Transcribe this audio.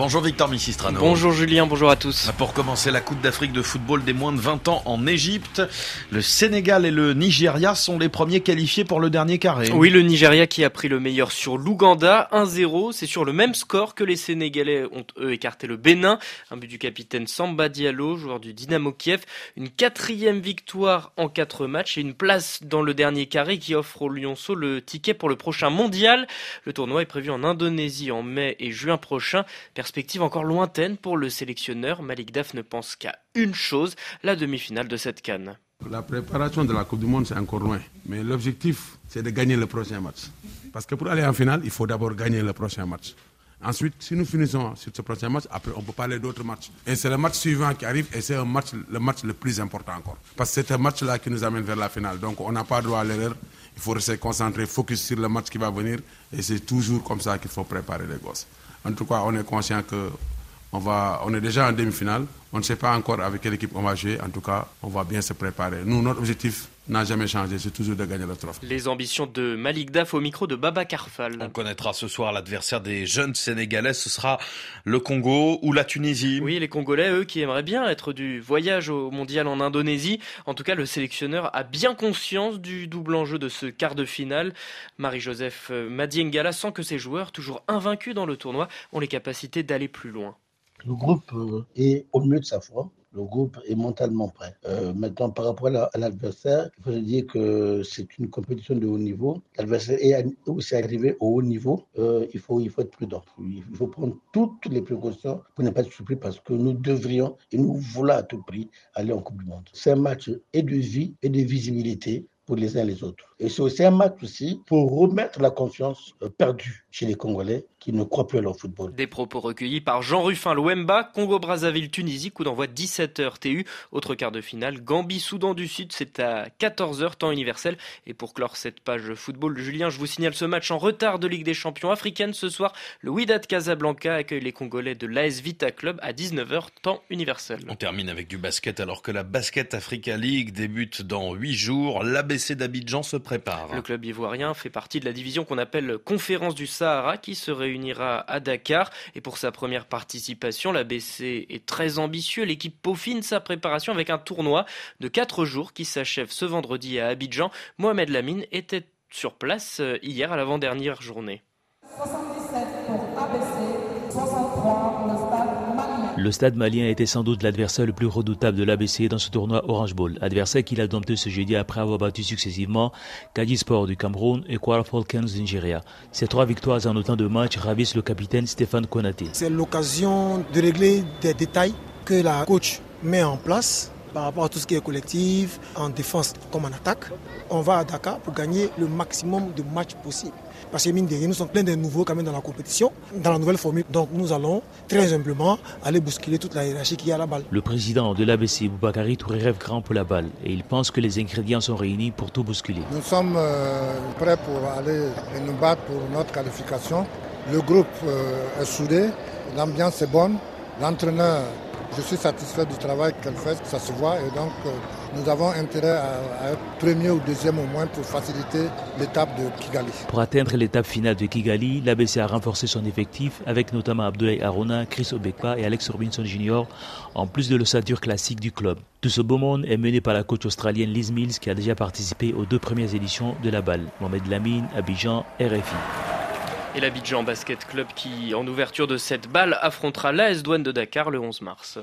Bonjour Victor Missistrano. Bonjour Julien, bonjour à tous. Pour commencer la Coupe d'Afrique de football des moins de 20 ans en Égypte, le Sénégal et le Nigeria sont les premiers qualifiés pour le dernier carré. Oui, le Nigeria qui a pris le meilleur sur l'Ouganda, 1-0, c'est sur le même score que les Sénégalais ont eux écarté le Bénin. Un but du capitaine Samba Diallo, joueur du Dynamo Kiev, une quatrième victoire en quatre matchs et une place dans le dernier carré qui offre aux Lyonceaux le ticket pour le prochain mondial. Le tournoi est prévu en Indonésie en mai et juin prochain. Perspective encore lointaine pour le sélectionneur. Malik Daf ne pense qu'à une chose, la demi-finale de cette canne. La préparation de la Coupe du Monde, c'est encore loin. Mais l'objectif, c'est de gagner le prochain match. Parce que pour aller en finale, il faut d'abord gagner le prochain match. Ensuite, si nous finissons sur ce prochain match, après, on peut parler d'autres matchs. Et c'est le match suivant qui arrive et c'est le match le plus important encore. Parce que c'est un match-là qui nous amène vers la finale. Donc, on n'a pas droit à l'erreur. Il faut rester concentré, focus sur le match qui va venir. Et c'est toujours comme ça qu'il faut préparer les gosses. En tout cas, on est conscient que on, va, on est déjà en demi-finale. On ne sait pas encore avec quelle équipe on va jouer. En tout cas, on va bien se préparer. Nous, notre objectif n'a jamais changé. C'est toujours de gagner le trophée. Les ambitions de Malik Daf au micro de Baba Karfal. On connaîtra ce soir l'adversaire des jeunes Sénégalais. Ce sera le Congo ou la Tunisie. Oui, les Congolais, eux, qui aimeraient bien être du voyage au mondial en Indonésie. En tout cas, le sélectionneur a bien conscience du double enjeu de ce quart de finale. Marie-Joseph Madiengala sent que ses joueurs, toujours invaincus dans le tournoi, ont les capacités d'aller plus loin. Le groupe est au mieux de sa forme. Le groupe est mentalement prêt. Euh, maintenant, par rapport à l'adversaire, il faut dire que c'est une compétition de haut niveau. L'adversaire est arrivé au haut niveau. Euh, il, faut, il faut être prudent. Il faut prendre toutes les précautions pour ne pas être surpris parce que nous devrions et nous voulons à tout prix aller en Coupe du Monde. C'est un match et de vie et de visibilité pour les uns et les autres. Et c'est aussi un match aussi pour remettre la confiance euh, perdue chez les Congolais qui ne croient plus à leur football. Des propos recueillis par Jean Ruffin Louemba, Congo-Brazzaville, Tunisie, coup d'envoi 17h TU, autre quart de finale, Gambie, Soudan du Sud, c'est à 14h temps universel. Et pour clore cette page football, Julien, je vous signale ce match en retard de Ligue des Champions africaine ce soir. Le Wydad Casablanca accueille les Congolais de l'AS Vita Club à 19h temps universel. On termine avec du basket alors que la Basket Africa League débute dans 8 jours. L'ABC d'Abidjan se prépare. Le club ivoirien fait partie de la division qu'on appelle Conférence du Sahara qui se réunira à Dakar. Et pour sa première participation, l'ABC est très ambitieux. L'équipe peaufine sa préparation avec un tournoi de 4 jours qui s'achève ce vendredi à Abidjan. Mohamed Lamine était sur place euh, hier à l'avant-dernière journée. 77 pour ABC, 63 pour le stade malien était sans doute l'adversaire le plus redoutable de l'ABC dans ce tournoi Orange Bowl, adversaire qu'il a dompté ce jeudi après avoir battu successivement Kadi Sport du Cameroun et Kwara Falcons du Nigeria. Ces trois victoires en autant de matchs ravissent le capitaine Stéphane Konaté. C'est l'occasion de régler des détails que la coach met en place par rapport à tout ce qui est collectif, en défense comme en attaque. On va à Dakar pour gagner le maximum de matchs possibles. Parce que mine de rien, nous sommes plein de nouveaux quand même dans la compétition, dans la nouvelle formule. Donc nous allons très humblement aller bousculer toute la hiérarchie qui a à la balle. Le président de l'ABC, Boubakari Touré, rêve grand pour la balle et il pense que les ingrédients sont réunis pour tout bousculer. Nous sommes euh, prêts pour aller nous battre pour notre qualification. Le groupe euh, est soudé, l'ambiance est bonne, l'entraîneur je suis satisfait du travail qu'elle fait, ça se voit, et donc euh, nous avons intérêt à, être premier ou deuxième au moins pour faciliter l'étape de Kigali. Pour atteindre l'étape finale de Kigali, l'ABC a renforcé son effectif avec notamment Abdoulaye Arona, Chris Obekpa et Alex Robinson Jr., en plus de l'ossature classique du club. Tout ce beau monde est mené par la coach australienne Liz Mills qui a déjà participé aux deux premières éditions de la balle. Mohamed Lamine, Abidjan, RFI. Et l'Abidjan Basket Club qui, en ouverture de cette balle, affrontera l'AS Douane de Dakar le 11 mars.